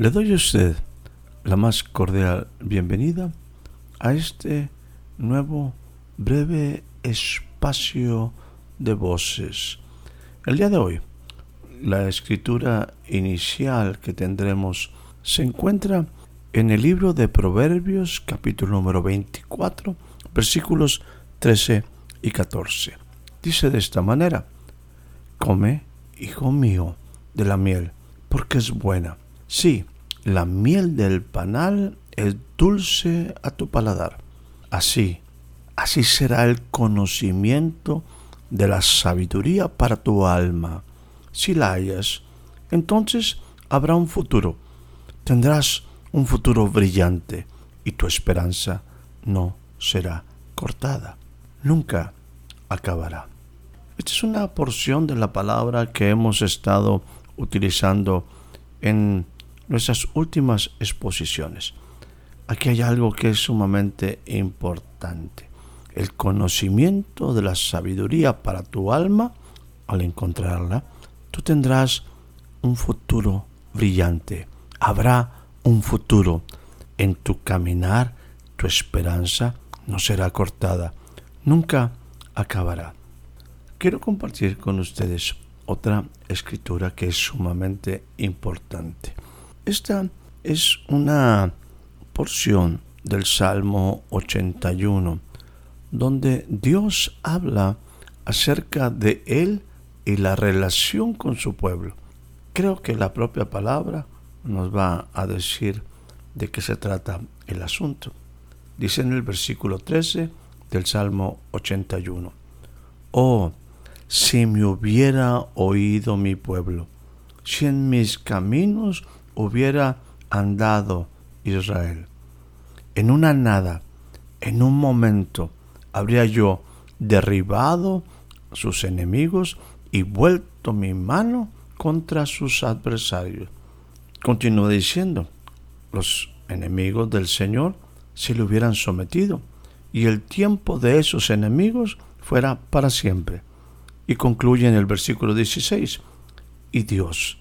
Le doy a usted la más cordial bienvenida a este nuevo breve espacio de voces. El día de hoy, la escritura inicial que tendremos se encuentra en el libro de Proverbios capítulo número 24 versículos 13 y 14. Dice de esta manera, Come, hijo mío, de la miel, porque es buena Sí, la miel del panal es dulce a tu paladar. Así, así será el conocimiento de la sabiduría para tu alma. Si la hayas, entonces habrá un futuro. Tendrás un futuro brillante y tu esperanza no será cortada. Nunca acabará. Esta es una porción de la palabra que hemos estado utilizando en nuestras últimas exposiciones. Aquí hay algo que es sumamente importante. El conocimiento de la sabiduría para tu alma, al encontrarla, tú tendrás un futuro brillante. Habrá un futuro. En tu caminar, tu esperanza no será cortada. Nunca acabará. Quiero compartir con ustedes otra escritura que es sumamente importante. Esta es una porción del Salmo 81, donde Dios habla acerca de Él y la relación con su pueblo. Creo que la propia palabra nos va a decir de qué se trata el asunto. Dice en el versículo 13 del Salmo 81, Oh, si me hubiera oído mi pueblo, si en mis caminos hubiera andado Israel. En una nada, en un momento, habría yo derribado sus enemigos y vuelto mi mano contra sus adversarios. Continúa diciendo, los enemigos del Señor se le hubieran sometido y el tiempo de esos enemigos fuera para siempre. Y concluye en el versículo 16, y Dios,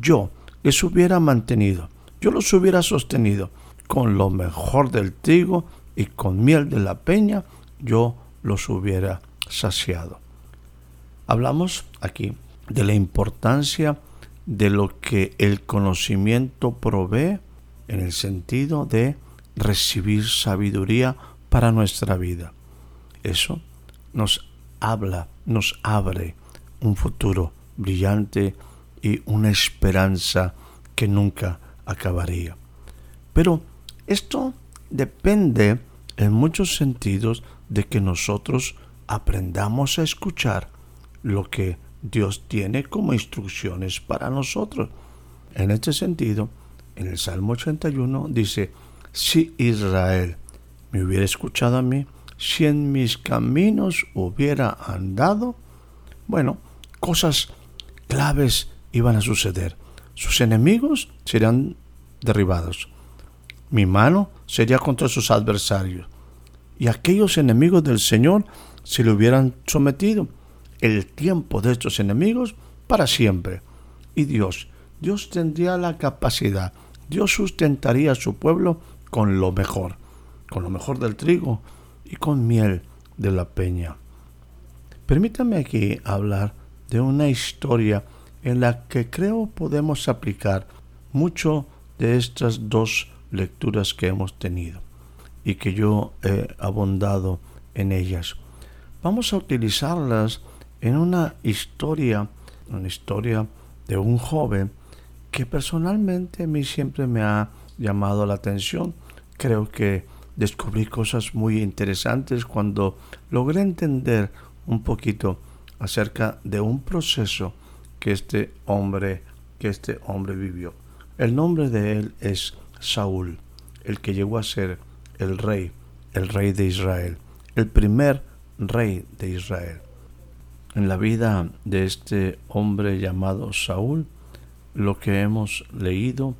yo les hubiera mantenido, yo los hubiera sostenido con lo mejor del trigo y con miel de la peña, yo los hubiera saciado. Hablamos aquí de la importancia de lo que el conocimiento provee en el sentido de recibir sabiduría para nuestra vida. Eso nos habla, nos abre un futuro brillante y una esperanza que nunca acabaría. Pero esto depende en muchos sentidos de que nosotros aprendamos a escuchar lo que Dios tiene como instrucciones para nosotros. En este sentido, en el Salmo 81 dice, si Israel me hubiera escuchado a mí, si en mis caminos hubiera andado, bueno, cosas claves iban a suceder. Sus enemigos serían derribados. Mi mano sería contra sus adversarios. Y aquellos enemigos del Señor se le hubieran sometido. El tiempo de estos enemigos para siempre. Y Dios, Dios tendría la capacidad, Dios sustentaría a su pueblo con lo mejor, con lo mejor del trigo y con miel de la peña. Permítame aquí hablar de una historia en la que creo podemos aplicar mucho de estas dos lecturas que hemos tenido y que yo he abundado en ellas. Vamos a utilizarlas en una historia, una historia de un joven que personalmente a mí siempre me ha llamado la atención. Creo que descubrí cosas muy interesantes cuando logré entender un poquito acerca de un proceso que este hombre que este hombre vivió. El nombre de él es Saúl, el que llegó a ser el rey, el rey de Israel, el primer rey de Israel. En la vida de este hombre llamado Saúl, lo que hemos leído,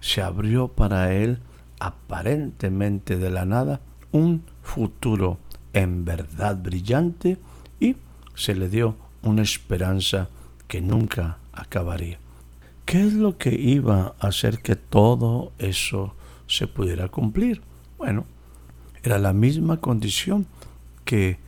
se abrió para él aparentemente de la nada un futuro en verdad brillante y se le dio una esperanza que nunca acabaría. ¿Qué es lo que iba a hacer que todo eso se pudiera cumplir? Bueno, era la misma condición que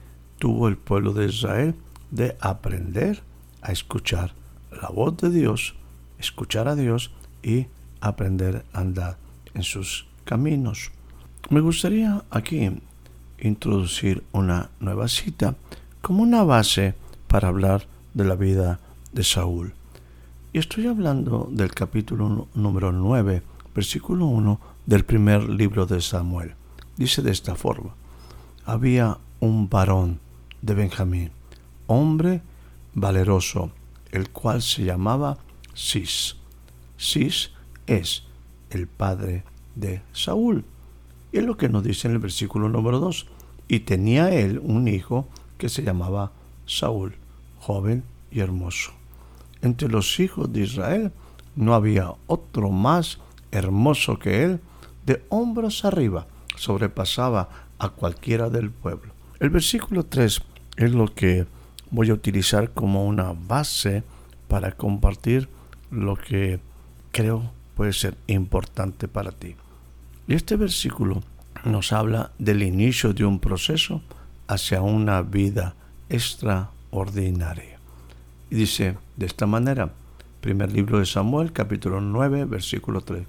tuvo el pueblo de Israel de aprender a escuchar la voz de Dios, escuchar a Dios y aprender a andar en sus caminos. Me gustaría aquí introducir una nueva cita como una base para hablar de la vida de Saúl. Y estoy hablando del capítulo número 9, versículo 1 del primer libro de Samuel. Dice de esta forma, había un varón de Benjamín, hombre valeroso, el cual se llamaba Cis. Cis es el padre de Saúl. Y es lo que nos dice en el versículo número 2. Y tenía él un hijo que se llamaba Saúl, joven y hermoso. Entre los hijos de Israel no había otro más hermoso que él, de hombros arriba, sobrepasaba a cualquiera del pueblo. El versículo 3 es lo que voy a utilizar como una base para compartir lo que creo puede ser importante para ti. Y este versículo nos habla del inicio de un proceso hacia una vida extraordinaria. Y dice de esta manera, primer libro de Samuel, capítulo 9, versículo 3,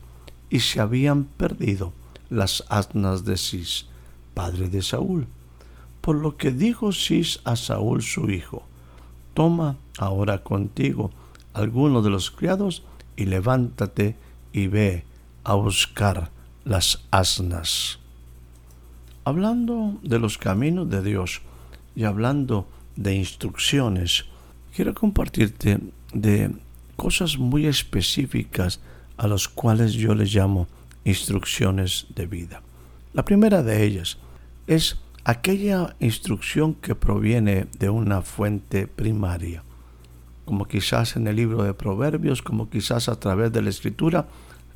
y se habían perdido las asnas de Cis, padre de Saúl, por lo que dijo Cis a Saúl su hijo, toma ahora contigo alguno de los criados y levántate y ve a buscar las asnas. Hablando de los caminos de Dios y hablando de instrucciones, quiero compartirte de cosas muy específicas a las cuales yo les llamo instrucciones de vida. La primera de ellas es aquella instrucción que proviene de una fuente primaria como quizás en el libro de Proverbios, como quizás a través de la escritura,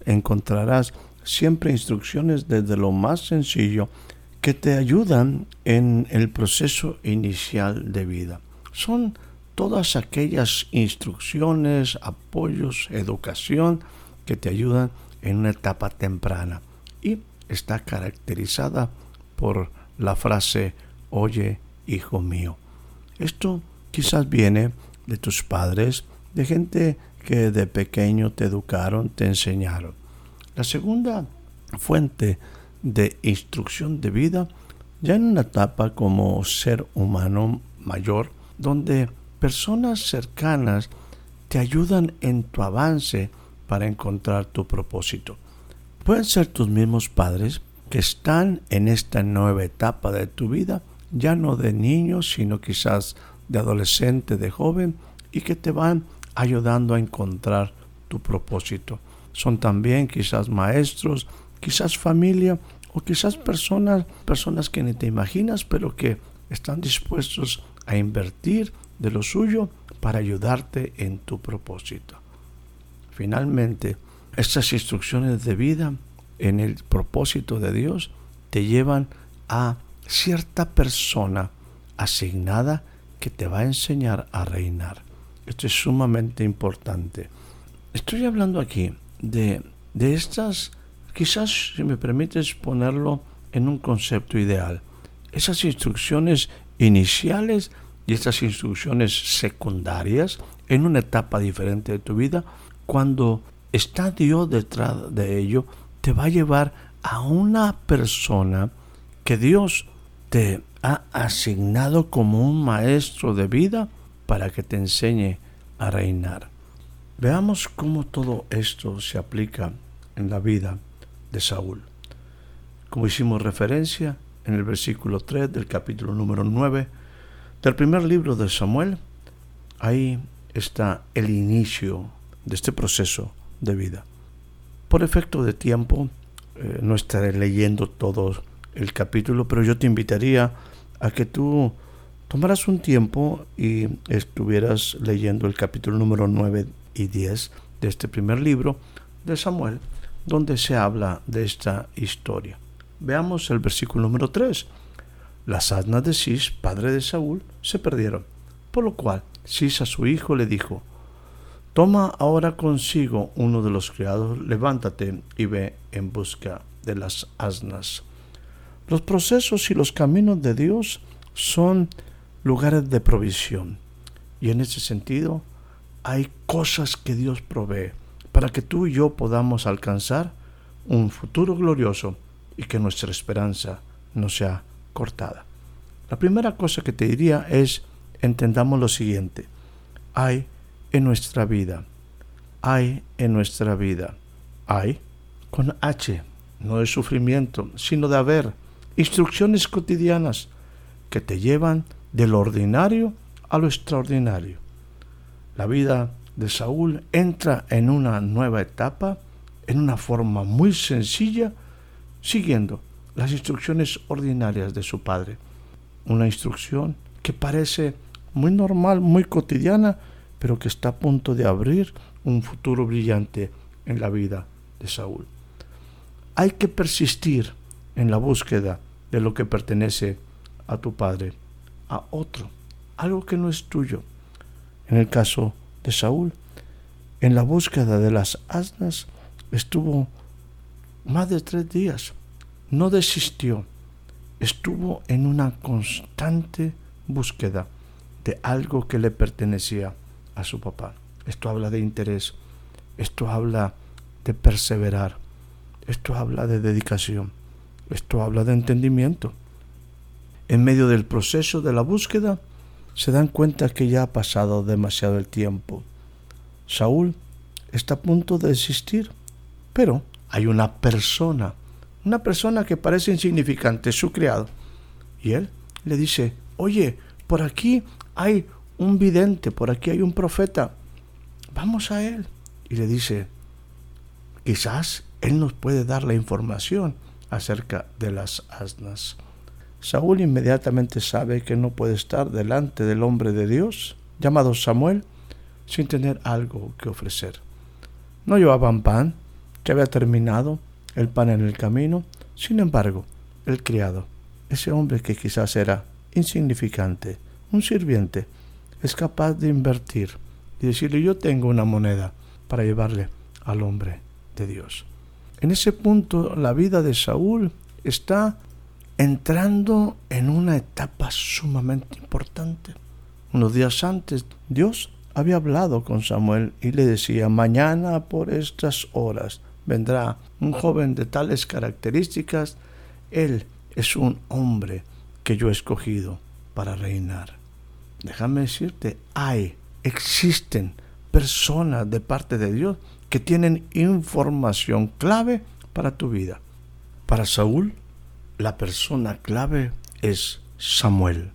encontrarás siempre instrucciones desde lo más sencillo que te ayudan en el proceso inicial de vida. Son todas aquellas instrucciones, apoyos, educación que te ayudan en una etapa temprana y está caracterizada por la frase, oye, hijo mío. Esto quizás viene de tus padres, de gente que de pequeño te educaron, te enseñaron. La segunda fuente de instrucción de vida, ya en una etapa como ser humano mayor, donde personas cercanas te ayudan en tu avance para encontrar tu propósito. Pueden ser tus mismos padres que están en esta nueva etapa de tu vida, ya no de niño, sino quizás de adolescente, de joven, y que te van ayudando a encontrar tu propósito. Son también quizás maestros, quizás familia o quizás personas, personas que ni te imaginas, pero que están dispuestos a invertir de lo suyo para ayudarte en tu propósito. Finalmente, estas instrucciones de vida en el propósito de Dios te llevan a cierta persona asignada que te va a enseñar a reinar. Esto es sumamente importante. Estoy hablando aquí de, de estas, quizás si me permites ponerlo en un concepto ideal, esas instrucciones iniciales y estas instrucciones secundarias en una etapa diferente de tu vida, cuando está Dios detrás de ello, te va a llevar a una persona que Dios te ha asignado como un maestro de vida para que te enseñe a reinar. Veamos cómo todo esto se aplica en la vida de Saúl. como hicimos referencia en el versículo 3 del capítulo número 9 del primer libro de Samuel, ahí está el inicio de este proceso de vida. Por efecto de tiempo, eh, no estaré leyendo todo el capítulo, pero yo te invitaría a que tú tomaras un tiempo y estuvieras leyendo el capítulo número 9 y 10 de este primer libro de Samuel, donde se habla de esta historia. Veamos el versículo número 3. Las asnas de Cis, padre de Saúl, se perdieron, por lo cual Cis a su hijo le dijo, Toma ahora consigo uno de los criados, levántate y ve en busca de las asnas. Los procesos y los caminos de Dios son lugares de provisión. Y en ese sentido, hay cosas que Dios provee para que tú y yo podamos alcanzar un futuro glorioso y que nuestra esperanza no sea cortada. La primera cosa que te diría es, entendamos lo siguiente, hay en nuestra vida, hay en nuestra vida, hay con H, no de sufrimiento, sino de haber instrucciones cotidianas que te llevan de lo ordinario a lo extraordinario. La vida de Saúl entra en una nueva etapa, en una forma muy sencilla, siguiendo las instrucciones ordinarias de su padre. Una instrucción que parece muy normal, muy cotidiana, pero que está a punto de abrir un futuro brillante en la vida de Saúl. Hay que persistir en la búsqueda de lo que pertenece a tu padre, a otro, algo que no es tuyo. En el caso de Saúl, en la búsqueda de las asnas estuvo más de tres días no desistió, estuvo en una constante búsqueda de algo que le pertenecía a su papá. Esto habla de interés, esto habla de perseverar, esto habla de dedicación, esto habla de entendimiento. En medio del proceso de la búsqueda, se dan cuenta que ya ha pasado demasiado el tiempo. Saúl está a punto de desistir, pero hay una persona una persona que parece insignificante, su criado. Y él le dice, oye, por aquí hay un vidente, por aquí hay un profeta, vamos a él. Y le dice, quizás él nos puede dar la información acerca de las asnas. Saúl inmediatamente sabe que no puede estar delante del hombre de Dios, llamado Samuel, sin tener algo que ofrecer. No llevaban pan, que había terminado, el pan en el camino. Sin embargo, el criado, ese hombre que quizás era insignificante, un sirviente, es capaz de invertir y decirle yo tengo una moneda para llevarle al hombre de Dios. En ese punto la vida de Saúl está entrando en una etapa sumamente importante. Unos días antes Dios había hablado con Samuel y le decía, mañana por estas horas vendrá un joven de tales características, él es un hombre que yo he escogido para reinar. Déjame decirte, hay, existen personas de parte de Dios que tienen información clave para tu vida. Para Saúl, la persona clave es Samuel.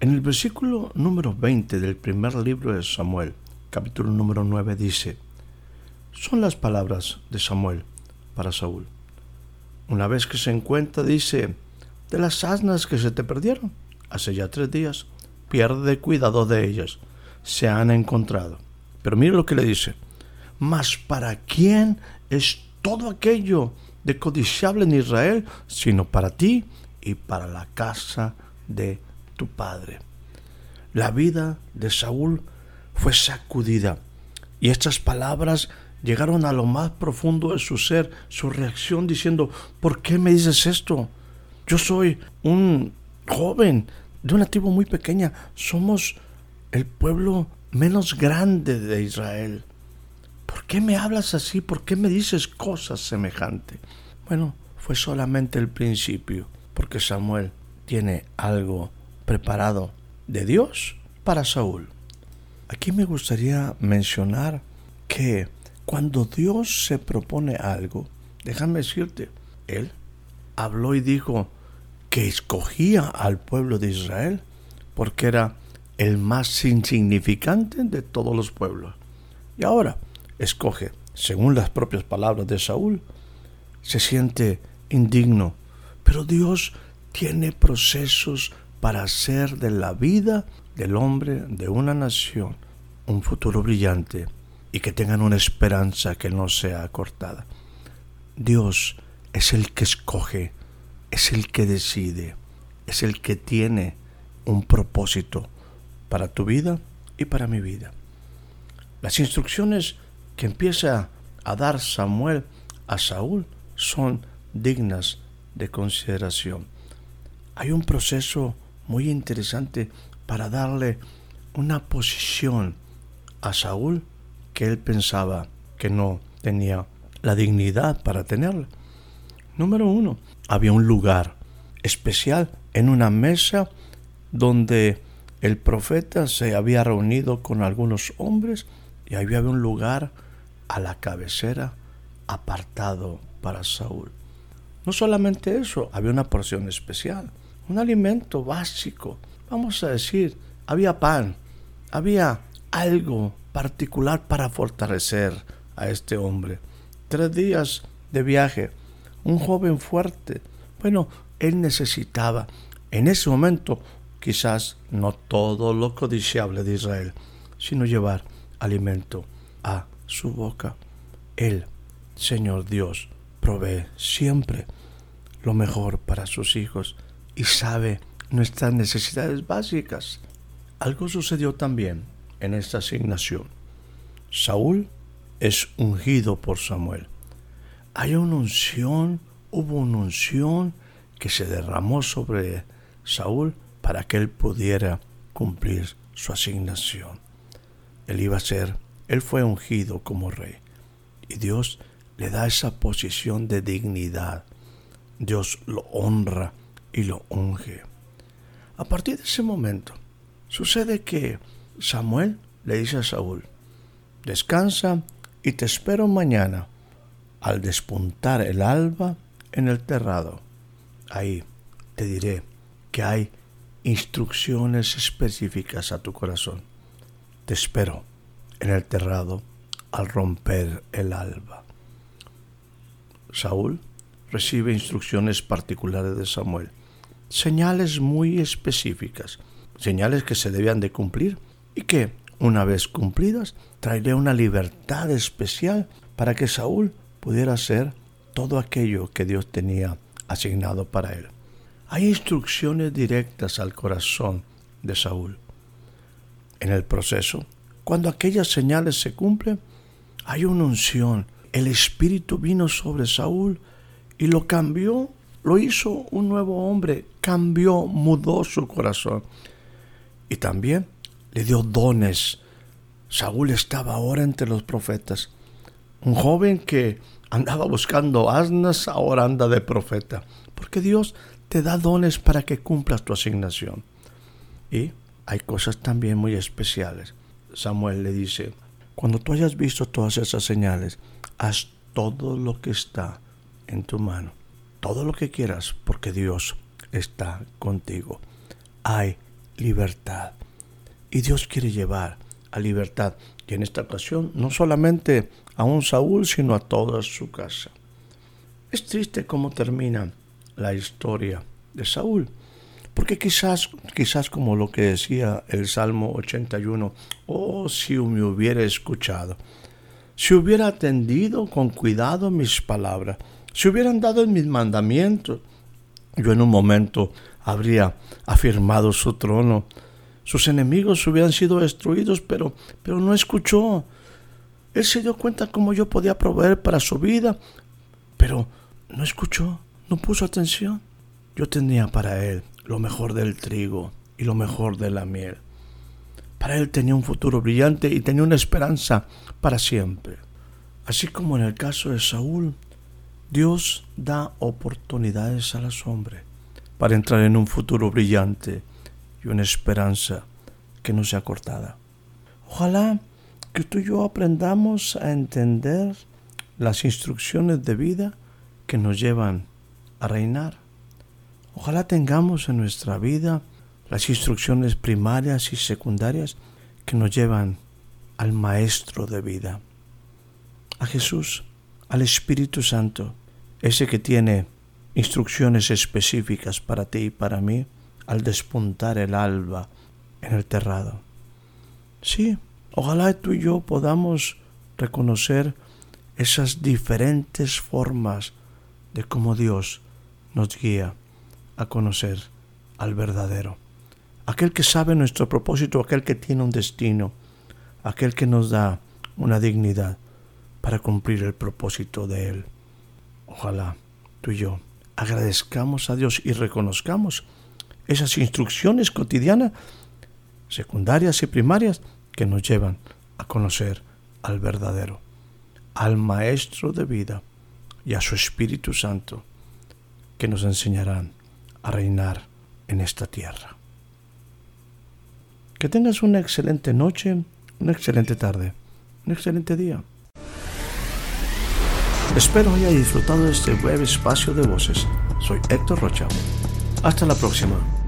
En el versículo número 20 del primer libro de Samuel, capítulo número 9, dice, son las palabras de Samuel para Saúl. Una vez que se encuentra, dice, de las asnas que se te perdieron, hace ya tres días, pierde cuidado de ellas, se han encontrado. Pero mire lo que le dice, mas para quién es todo aquello de codiciable en Israel, sino para ti y para la casa de tu padre. La vida de Saúl fue sacudida y estas palabras llegaron a lo más profundo de su ser, su reacción diciendo, ¿por qué me dices esto? Yo soy un joven de una tribu muy pequeña, somos el pueblo menos grande de Israel. ¿Por qué me hablas así? ¿Por qué me dices cosas semejantes? Bueno, fue solamente el principio, porque Samuel tiene algo preparado de Dios para Saúl. Aquí me gustaría mencionar que cuando Dios se propone algo, déjame decirte, Él habló y dijo que escogía al pueblo de Israel porque era el más insignificante de todos los pueblos. Y ahora escoge, según las propias palabras de Saúl, se siente indigno, pero Dios tiene procesos para hacer de la vida del hombre de una nación un futuro brillante y que tengan una esperanza que no sea cortada. Dios es el que escoge, es el que decide, es el que tiene un propósito para tu vida y para mi vida. Las instrucciones que empieza a dar Samuel a Saúl son dignas de consideración. Hay un proceso muy interesante para darle una posición a Saúl que él pensaba que no tenía la dignidad para tenerla. Número uno, había un lugar especial en una mesa donde el profeta se había reunido con algunos hombres y había un lugar a la cabecera apartado para Saúl. No solamente eso, había una porción especial, un alimento básico. Vamos a decir, había pan, había algo particular para fortalecer a este hombre. Tres días de viaje, un joven fuerte. Bueno, él necesitaba en ese momento quizás no todo lo codiciable de Israel, sino llevar alimento a su boca. Él, Señor Dios, provee siempre lo mejor para sus hijos y sabe nuestras necesidades básicas. Algo sucedió también en esta asignación. Saúl es ungido por Samuel. Hay una unción, hubo una unción que se derramó sobre Saúl para que él pudiera cumplir su asignación. Él iba a ser, él fue ungido como rey. Y Dios le da esa posición de dignidad. Dios lo honra y lo unge. A partir de ese momento, sucede que Samuel le dice a Saúl, descansa y te espero mañana al despuntar el alba en el terrado. Ahí te diré que hay instrucciones específicas a tu corazón. Te espero en el terrado al romper el alba. Saúl recibe instrucciones particulares de Samuel, señales muy específicas, señales que se debían de cumplir y que, una vez cumplidas, traería una libertad especial para que Saúl pudiera hacer todo aquello que Dios tenía asignado para él. Hay instrucciones directas al corazón de Saúl. En el proceso, cuando aquellas señales se cumplen, hay una unción. El Espíritu vino sobre Saúl y lo cambió, lo hizo un nuevo hombre, cambió, mudó su corazón. Y también le dio dones. Saúl estaba ahora entre los profetas. Un joven que andaba buscando asnas, ahora anda de profeta. Porque Dios te da dones para que cumplas tu asignación. Y hay cosas también muy especiales. Samuel le dice, cuando tú hayas visto todas esas señales, haz todo lo que está en tu mano, todo lo que quieras, porque Dios está contigo. Hay libertad. Y Dios quiere llevar a libertad. Y en esta ocasión no solamente a un Saúl, sino a toda su casa. Es triste cómo termina la historia de Saúl. Porque quizás, quizás como lo que decía el Salmo 81, oh, si me hubiera escuchado, si hubiera atendido con cuidado mis palabras, si hubieran dado en mis mandamientos, yo en un momento habría afirmado su trono sus enemigos hubieran sido destruidos, pero, pero no escuchó. Él se dio cuenta cómo yo podía proveer para su vida, pero no escuchó, no puso atención. Yo tenía para él lo mejor del trigo y lo mejor de la miel. Para él tenía un futuro brillante y tenía una esperanza para siempre. Así como en el caso de Saúl, Dios da oportunidades a los hombres para entrar en un futuro brillante y una esperanza que no sea cortada. Ojalá que tú y yo aprendamos a entender las instrucciones de vida que nos llevan a reinar. Ojalá tengamos en nuestra vida las instrucciones primarias y secundarias que nos llevan al Maestro de vida, a Jesús, al Espíritu Santo, ese que tiene instrucciones específicas para ti y para mí al despuntar el alba en el terrado. Sí, ojalá tú y yo podamos reconocer esas diferentes formas de cómo Dios nos guía a conocer al verdadero, aquel que sabe nuestro propósito, aquel que tiene un destino, aquel que nos da una dignidad para cumplir el propósito de Él. Ojalá tú y yo agradezcamos a Dios y reconozcamos esas instrucciones cotidianas, secundarias y primarias, que nos llevan a conocer al verdadero, al Maestro de vida y a su Espíritu Santo, que nos enseñarán a reinar en esta tierra. Que tengas una excelente noche, una excelente tarde, un excelente día. Espero haya disfrutado de este breve espacio de voces. Soy Héctor Rocha. Hasta la próxima.